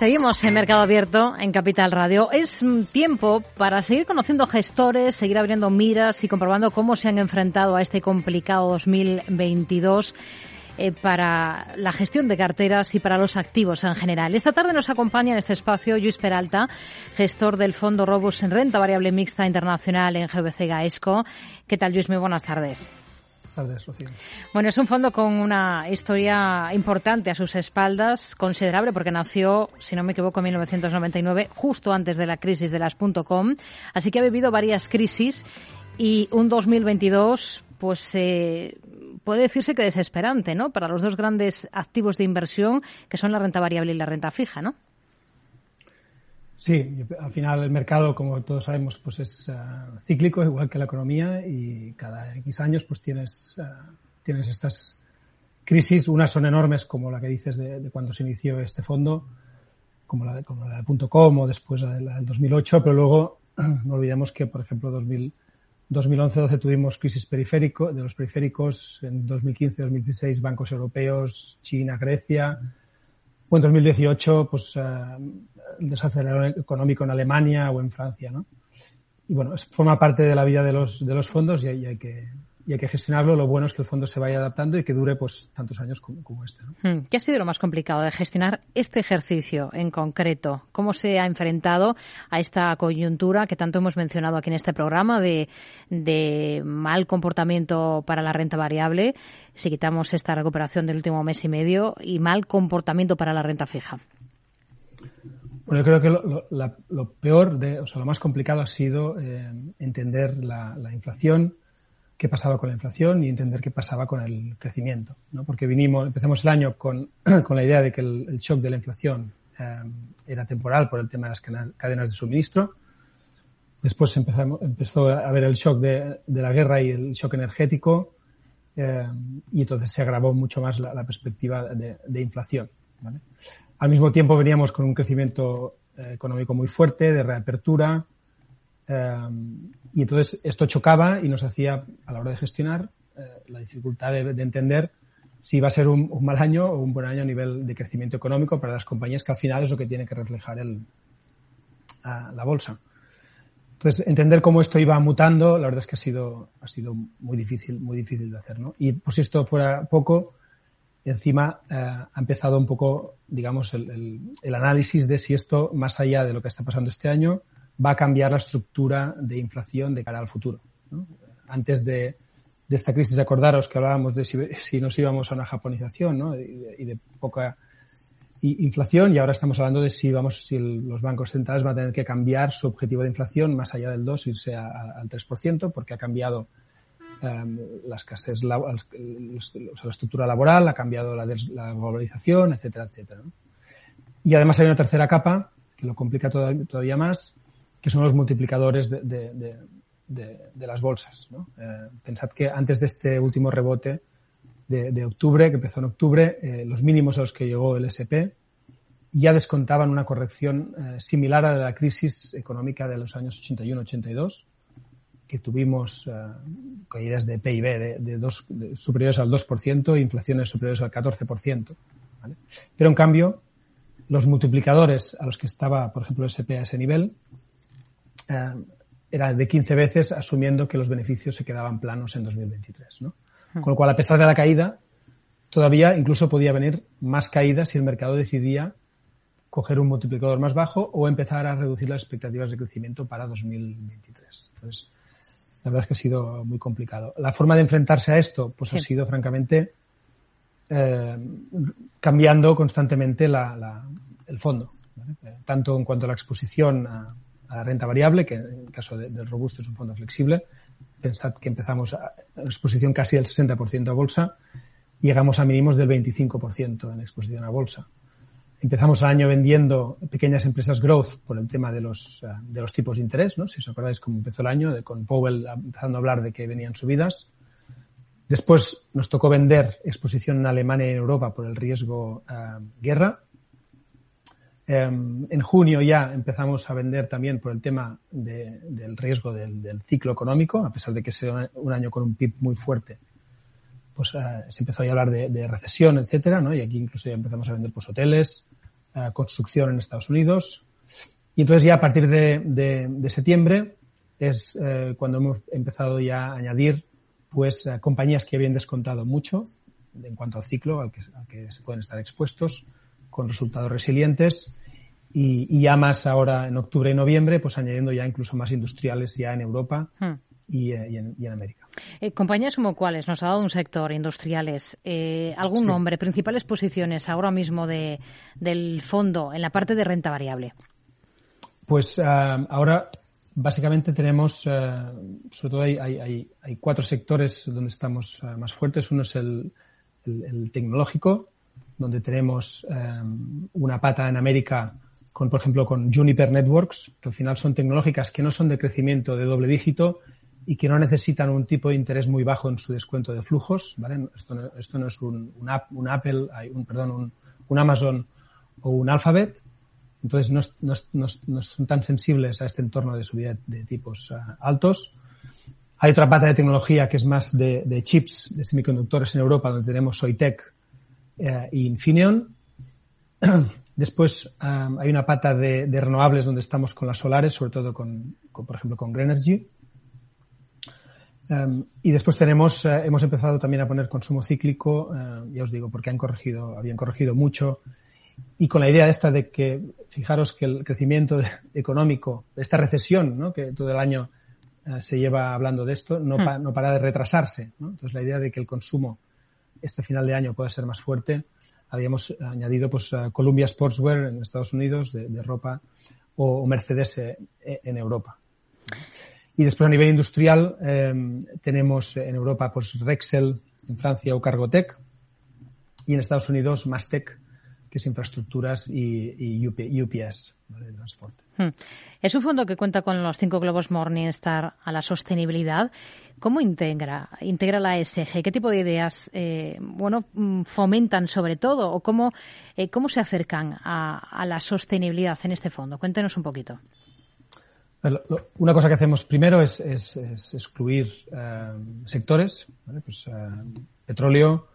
Seguimos en Mercado Abierto en Capital Radio. Es tiempo para seguir conociendo gestores, seguir abriendo miras y comprobando cómo se han enfrentado a este complicado 2022 eh, para la gestión de carteras y para los activos en general. Esta tarde nos acompaña en este espacio Luis Peralta, gestor del Fondo Robus en Renta Variable Mixta Internacional en GBC Gaesco. ¿Qué tal, Luis? Muy buenas tardes. Bueno, es un fondo con una historia importante a sus espaldas, considerable, porque nació, si no me equivoco, en 1999, justo antes de la crisis de las .com. Así que ha vivido varias crisis y un 2022, pues eh, puede decirse que desesperante, ¿no? Para los dos grandes activos de inversión, que son la renta variable y la renta fija, ¿no? Sí, al final el mercado, como todos sabemos, pues es eh, cíclico, igual que la economía, y cada X años pues tienes, eh, tienes estas crisis. Unas son enormes, como la que dices de, cuando se inició este fondo, como la de, como la de .com o después la, del 2008, pero luego no olvidemos que, por ejemplo, 2000, 2011-12 tuvimos crisis periférico, de los periféricos, en 2015-2016 bancos europeos, China, Grecia, o en 2018, pues eh, el desacelerador económico en Alemania o en Francia, ¿no? Y bueno, forma parte de la vida de los, de los fondos y hay que, y hay que gestionarlo. Lo bueno es que el fondo se vaya adaptando y que dure pues tantos años como, este. ¿no? Hmm. ¿Qué ha sido lo más complicado de gestionar este ejercicio en concreto? ¿Cómo se ha enfrentado a esta coyuntura que tanto hemos mencionado aquí en este programa de, de mal comportamiento para la renta variable, si quitamos esta recuperación del último mes y medio, y mal comportamiento para la renta fija? Bueno, yo creo que lo, peor, de, o sea, lo más complicado ha sido eh, entender la, la inflación, qué pasaba con la inflación y entender qué pasaba con el crecimiento, ¿no? Porque vinimos, empezamos el año con, con la idea de que el, shock de la inflación eh, era temporal por el tema de las cadenas de suministro. Después empezamos, empezó a haber el shock de, de la guerra y el shock energético eh, y entonces se agravó mucho más la, la perspectiva de, de inflación. ¿vale? Al mismo tiempo veníamos con un crecimiento eh, económico muy fuerte, de reapertura, Em, y entonces esto chocaba y nos hacía, a la hora de gestionar, eh, la dificultad de, entender si iba a ser un, mal año o un buen año a nivel de crecimiento económico para las compañías, que al final es lo que tiene que reflejar el, la bolsa. Entonces, entender cómo esto iba mutando, la verdad es que ha sido, ha sido muy difícil, muy difícil de hacer, ¿no? Y por si esto fuera poco, encima eh, ha empezado un poco, digamos, el, el, análisis de si esto, más allá de lo que está pasando este año, va a cambiar la estructura de inflación de cara al futuro. Antes de, esta crisis, acordaros que hablábamos de si, nos íbamos a una japonización y, de, poca inflación y ahora estamos hablando de si vamos si los bancos centrales van a tener que cambiar su objetivo de inflación más allá del 2 irse al 3% porque ha cambiado em, la estructura laboral ha cambiado la, la globalización etcétera etcétera y además hay una tercera capa que lo complica todavía más que son los multiplicadores de, de, de, de las bolsas. ¿no? Eh, pensad que antes de este último rebote de, octubre, que empezó en octubre, eh, los mínimos a los que llegó el SP ya descontaban una corrección eh, similar a la crisis económica de los años 81-82, que tuvimos caídas de PIB de, dos, superiores al 2% e inflaciones superiores al 14%. ¿vale? Pero en cambio, los multiplicadores a los que estaba, por ejemplo, el SP a ese nivel, eh, era de 15 veces asumiendo que los beneficios se quedaban planos en 2023. ¿no? Hmm. Con lo cual, a pesar de la caída, todavía incluso podía venir más caídas si el mercado decidía coger un multiplicador más bajo o empezar a reducir las expectativas de crecimiento para 2023. Entonces, la verdad es que ha sido muy complicado. La forma de enfrentarse a esto, pues ha sido francamente eh, cambiando constantemente la, la, el fondo, ¿vale? tanto en cuanto a la exposición a, a la renta variable, que en el caso del robusto es un fondo flexible. Pensad que empezamos a, exposición casi del 60% a bolsa, llegamos a mínimos del 25% en exposición a bolsa. Empezamos el año vendiendo pequeñas empresas growth por el tema de los, eh, de los tipos de interés, ¿no? Si os acordáis cómo empezó el año, con Powell empezando a hablar de que venían subidas. Después nos tocó vender exposición en Alemania y en Europa por el riesgo uh, guerra. Em, en junio ya empezamos a vender también por el tema de, del riesgo del, ciclo económico, a pesar de que sea un año con un PIB muy fuerte, pues uh, se empezó a hablar de, de, recesión, etcétera, ¿no? Y aquí incluso ya empezamos a vender pues hoteles, construcción en Estados Unidos. Y entonces ya a partir de, septiembre es cuando hemos empezado ya a añadir pues compañías que habían descontado mucho en cuanto al ciclo al que, al que se pueden estar expuestos con resultados resilientes y, ya más ahora en octubre y noviembre, pues añadiendo ya incluso más industriales ya en Europa hmm. y, eh, y, en, y, en, América. Eh, compañías como cuáles, nos ha dado un sector, industriales, eh, algún nombre, principales posiciones ahora mismo de, del fondo en la parte de renta variable. Pues uh, ahora básicamente tenemos, uh, sobre todo hay, hay, hay, cuatro sectores donde estamos uh, más fuertes. Uno es el, el, el tecnológico, donde tenemos um, una pata en América con, por ejemplo, con Juniper Networks, que al final son tecnológicas que no son de crecimiento de doble dígito y que no necesitan un tipo de interés muy bajo en su descuento de flujos, ¿vale? Esto no, esto no es un, un, un Apple, un, perdón, un, Amazon o un Alphabet, entonces no, no, no, son tan sensibles a este entorno de subida de tipos uh, altos. Hay otra pata de tecnología que es más de, de chips, de semiconductores en Europa, donde tenemos Soitec eh, y Infineon. Después um, hay una pata de, de, renovables donde estamos con las solares, sobre todo con, con por ejemplo, con Greenergy. Um, y después tenemos, uh, hemos empezado también a poner consumo cíclico, uh, ya os digo, porque han corregido, habían corregido mucho. Y con la idea esta de que, fijaros que el crecimiento de, económico, esta recesión, ¿no? que todo el año uh, se lleva hablando de esto, no, hmm. pa, no para de retrasarse. ¿no? Entonces la idea de que el consumo este final de año pueda ser más fuerte, habíamos añadido pues Columbia Sportswear en Estados Unidos de, de ropa o, Mercedes eh, en Europa. Y después a nivel industrial eh, tenemos en Europa pues Rexel en Francia o Cargotec y en Estados Unidos Mastec que es infraestructuras y, y UP, UPS ¿vale? de transporte. Hmm. Es un fondo que cuenta con los cinco globos Morningstar a la sostenibilidad. ¿Cómo integra, integra la ESG? ¿Qué tipo de ideas eh, bueno, mm, fomentan sobre todo o cómo, eh, cómo se acercan a, a, la sostenibilidad en este fondo? Cuéntenos un poquito. Una cosa que hacemos primero es, es, es excluir eh, sectores, ¿vale? pues, petróleo,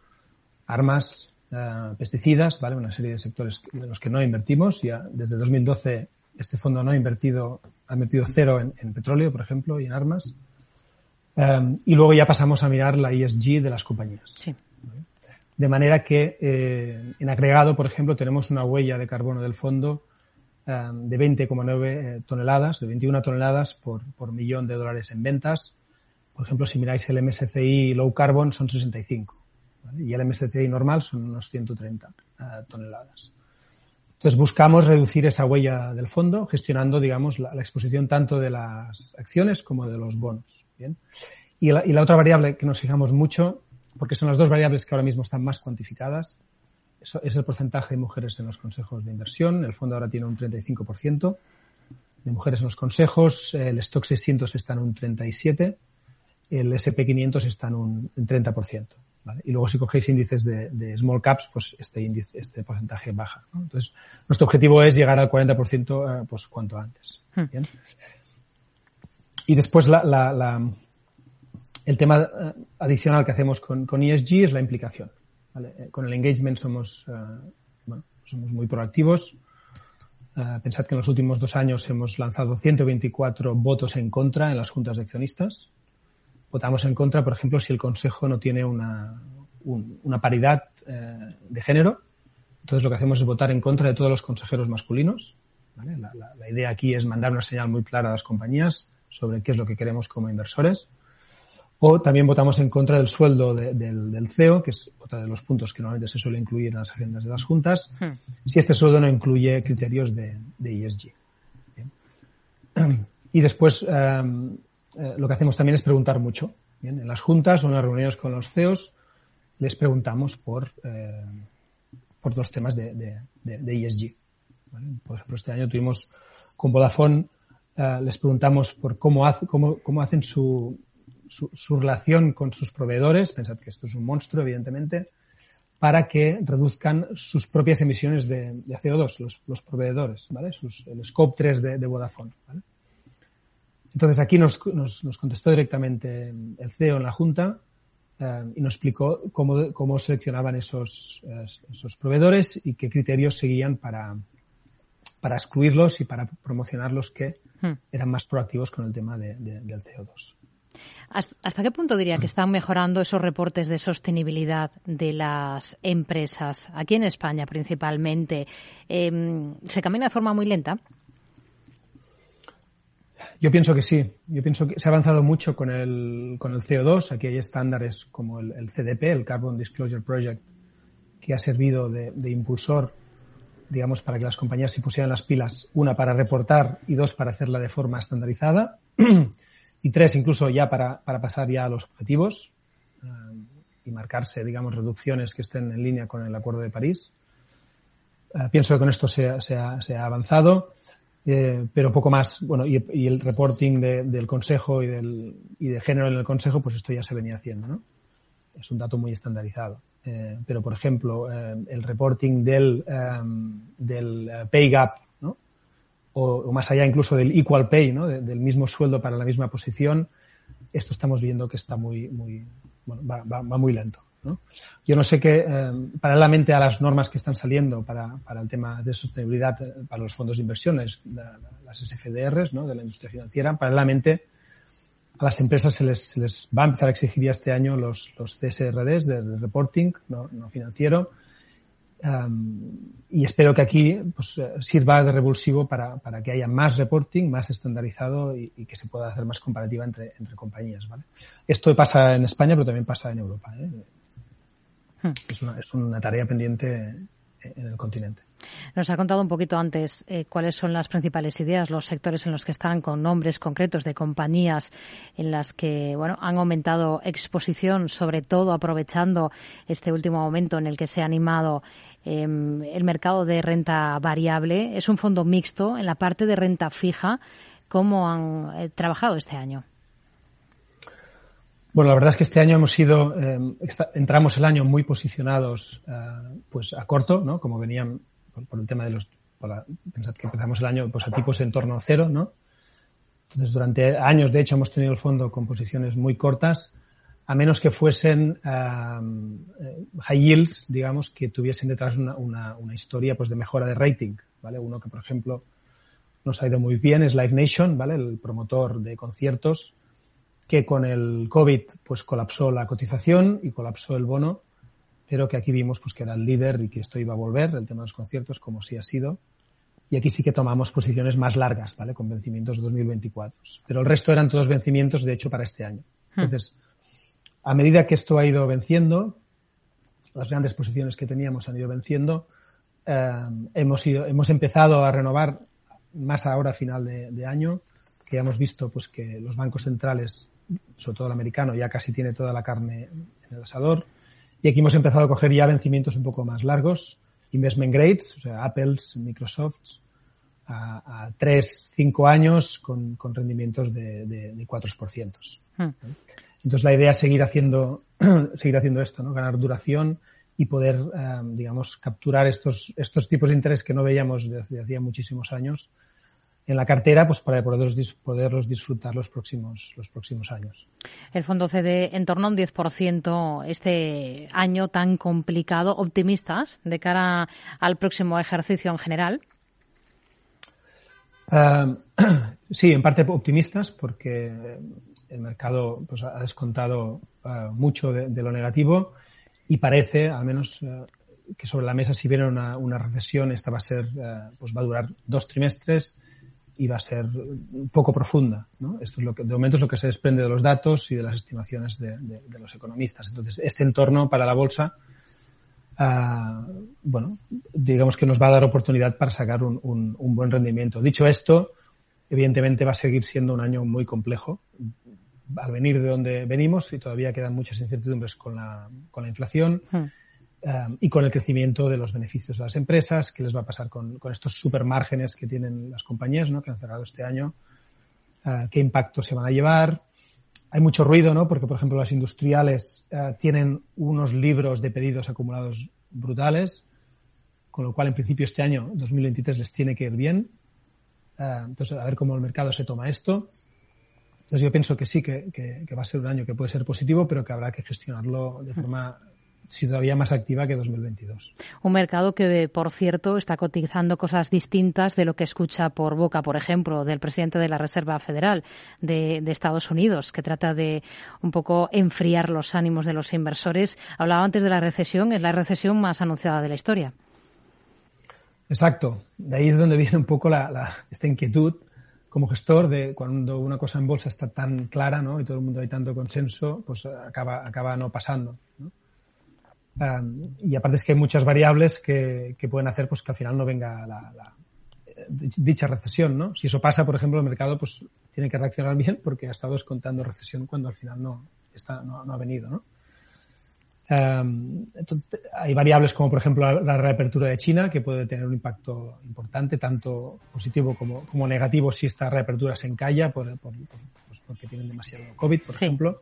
armas, uh, pesticidas, ¿vale? Una serie de sectores en los que no invertimos. Ya desde 2012 este fondo no ha invertido, ha invertido cero en, en petróleo, por ejemplo, y en armas. Um, y luego ya pasamos a mirar la ESG de las compañías. Sí. De manera que eh, en agregado, por ejemplo, tenemos una huella de carbono del fondo um, de 20,9 eh, toneladas, de 21 toneladas por, por millón de dólares en ventas. Por ejemplo, si miráis el MSCI Low Carbon son 65. Y el MSCI normal son unos 130 uh, eh, toneladas. Entonces buscamos reducir esa huella del fondo gestionando, digamos, la, exposición tanto de las acciones como de los bonos. ¿bien? Y, la, otra variable que nos fijamos mucho, porque son las dos variables que ahora mismo están más cuantificadas, es el porcentaje de mujeres en los consejos de inversión. El fondo ahora tiene un 35% de mujeres en los consejos, el stock 600 está en un 37, el SP500 está en un 30%. ¿Vale? Y luego si cogéis índices de, de, small caps, pues este índice, este porcentaje baja. ¿no? Entonces, nuestro objetivo es llegar al 40% eh, pues cuanto antes. Hmm. ¿bien? Y después la, la, la, el tema eh, adicional que hacemos con, con ESG es la implicación. ¿vale? Eh, con el engagement somos, uh, bueno, somos muy proactivos. Uh, pensad que en los últimos dos años hemos lanzado 124 votos en contra en las juntas de accionistas votamos en contra, por ejemplo, si el Consejo no tiene una, un, una paridad eh, de género. Entonces lo que hacemos es votar en contra de todos los consejeros masculinos. ¿vale? La, la, la, idea aquí es mandar una señal muy clara a las compañías sobre qué es lo que queremos como inversores. O también votamos en contra del sueldo de, del, del, CEO, que es otro de los puntos que normalmente se suele incluir en las agendas de las juntas, hmm. si este sueldo no incluye criterios de, de ESG. Bien. Y después, um, eh, lo que hacemos también es preguntar mucho. Bien, en las juntas o en las reuniones con los CEOs les preguntamos por, eh, por dos temas de, de, de, ESG. ¿vale? Por ejemplo, este año tuvimos con Vodafone, eh, les preguntamos por cómo, hace, cómo, cómo hacen su, su, relación con sus proveedores, pensad que esto es un monstruo, evidentemente, para que reduzcan sus propias emisiones de, de CO2, los, los proveedores, ¿vale? Sus, el scope 3 de, de Vodafone, ¿vale? Entonces aquí nos, nos, nos, contestó directamente el CEO en la Junta y nos explicó cómo, cómo seleccionaban esos, esos proveedores y qué criterios seguían para, para excluirlos y para promocionar los que hmm. eran más proactivos con el tema de, del CO2. ¿Hasta qué punto diría que están mejorando esos reportes de sostenibilidad de las empresas, aquí en España principalmente? Em, ¿Se camina de forma muy lenta? Yo pienso que sí. Yo pienso que se ha avanzado mucho con el, con el CO2. Aquí hay estándares como el, CDP, el Carbon Disclosure Project, que ha servido de impulsor digamos, para que las compañías se pusieran las pilas, una para reportar y dos para hacerla de forma estandarizada y tres incluso ya para, para pasar ya a los objetivos eh, y marcarse, digamos, reducciones que estén en línea con el Acuerdo de París. Eh, pienso que con esto se, ha, se ha, avanzado, eh, pero poco más. Bueno, y, y el reporting de, del Consejo y, del, y de género en el Consejo, pues esto ya se venía haciendo, ¿no? Es un dato muy estandarizado. Eh, pero, por ejemplo, eh, el reporting del, em, del pay gap, ¿no? O, más allá incluso del equal pay, ¿no? del mismo sueldo para la misma posición, esto estamos viendo que está muy, muy, bueno, va, va, va muy lento. ¿No? Yo no sé qué, em, paralelamente a las normas que están saliendo para, para el tema de sostenibilidad para los fondos de inversiones, las SFDRs, ¿no? de la industria financiera, paralelamente a las empresas se les, va a empezar a exigir ya este año los, los CSRDs de, reporting, no, no financiero. Y espero que aquí pues, eh, sirva de revulsivo para, para que haya más reporting, más estandarizado y, y, que se pueda hacer más comparativa entre, entre compañías. ¿vale? Esto pasa en España, pero también pasa en Europa. ¿eh? Hmm. Es, una, es una tarea pendiente en el continente. Nos ha contado un poquito antes eh, cuáles son las principales ideas, los sectores en los que están, con nombres concretos de compañías en las que bueno han aumentado exposición, sobre todo aprovechando este último momento en el que se ha animado eh, el mercado de renta variable. Es un fondo mixto en la parte de renta fija. ¿Cómo han eh, trabajado este año? Bueno, la verdad es que este año hemos ido, eh, entramos el año muy posicionados, eh, pues a corto, ¿no? Como venían por, el tema de los, pensad que empezamos el año pues a tipos en torno a cero, ¿no? Entonces durante años de hecho hemos tenido el fondo con posiciones muy cortas, a menos que fuesen eh, high yields, digamos, que tuviesen detrás una, una, una, historia pues de mejora de rating, ¿vale? Uno que por ejemplo nos ha ido muy bien es Live Nation, ¿vale? El promotor de conciertos que con el COVID pues colapsó la cotización y colapsó el bono pero que aquí vimos pues que era el líder y que esto iba a volver, el tema de los conciertos, como sí ha sido. Y aquí sí que tomamos posiciones más largas, ¿vale? Con vencimientos 2024. Pero el resto eran todos vencimientos, de hecho, para este año. Hmm. Entonces, a medida que esto ha ido venciendo, las grandes posiciones que teníamos han ido venciendo, eh, hemos, ido, hemos empezado a renovar más ahora a final de, de, año, que ya hemos visto pues que los bancos centrales, sobre todo el americano, ya casi tiene toda la carne en el asador. Y aquí hemos empezado a coger ya vencimientos un poco más largos, investment grades, o sea, Apples, Microsofts, a, a 3, 5 años con, con rendimientos de, de, de 4%. Hmm. Entonces la idea es seguir haciendo, seguir haciendo esto, ¿no? Ganar duración y poder, um, digamos, capturar estos, estos tipos de interés que no veíamos desde hacía muchísimos años en la cartera pues para poderlos, poderlos disfrutar los próximos, los próximos años. El fondo cede en torno a un 10% este año tan complicado. ¿Optimistas de cara al próximo ejercicio en general? Uh, sí, en parte optimistas porque el mercado pues, ha descontado uh, mucho de, de, lo negativo y parece, al menos, uh, que sobre la mesa si viene una, una recesión, esta va a ser, pues va a durar dos trimestres y va a ser poco profunda. ¿no? Esto es lo que, de momento es lo que se desprende de los datos y de las estimaciones de, los economistas. Entonces, este entorno para la bolsa, uh, bueno, digamos que nos va a dar oportunidad para sacar un, un, un, buen rendimiento. Dicho esto, evidentemente va a seguir siendo un año muy complejo. Al venir de donde venimos y todavía quedan muchas incertidumbres con la, con la inflación. Hmm. Um, y con el crecimiento de los beneficios de las empresas, qué les va a pasar con, con estos supermárgenes que tienen las compañías, ¿no? Que han cerrado este año, uh, qué impacto se van a llevar. Hay mucho ruido, ¿no? Porque, por ejemplo, las industriales uh, tienen unos libros de pedidos acumulados brutales, con lo cual, en principio, este año, 2023, les tiene que ir bien. Uh, entonces, a ver cómo el mercado se toma esto. Entonces yo pienso que sí, que, que, va a ser un año que puede ser positivo, pero que habrá que gestionarlo de forma si todavía más activa que 2022. Un mercado que, por cierto, está cotizando cosas distintas de lo que escucha por boca, por ejemplo, del presidente de la Reserva Federal de, Estados Unidos, que trata de un poco enfriar los ánimos de los inversores. Hablaba antes de la recesión, es la recesión más anunciada de la historia. Exacto. De ahí es donde viene un poco esta inquietud como gestor de cuando una cosa en bolsa está tan clara ¿no? y todo el mundo hay tanto consenso, pues acaba, acaba no pasando. ¿no? Y aparte es que hay muchas variables que, que, pueden hacer pues que al final no venga la, la, dicha recesión, ¿no? Si eso pasa, por ejemplo, el mercado pues tiene que reaccionar bien porque ha estado descontando recesión cuando al final no, está, no, no ha venido, ¿no? entonces, hay variables como, por ejemplo, la, reapertura de China, que puede tener un impacto importante, tanto positivo como, como negativo si esta reapertura se encalla por, por, pues porque tienen demasiado COVID, por ejemplo.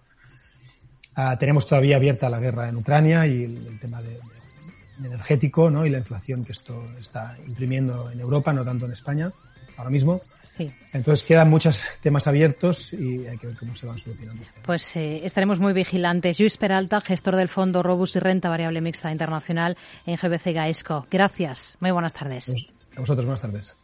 Uh, tenemos todavía abierta la guerra en Ucrania y el, el tema de, de energético ¿no? y la inflación que esto está imprimiendo en Europa, no tanto en España, ahora mismo. Sí. Entonces quedan muchos temas abiertos y hay que ver cómo se van solucionando. Pues eh, estaremos muy vigilantes. Luis Peralta, gestor del Fondo Robust y Renta Variable Mixta Internacional en GBC Gaesco. Gracias. Muy buenas tardes. Pues, a vosotros, buenas tardes.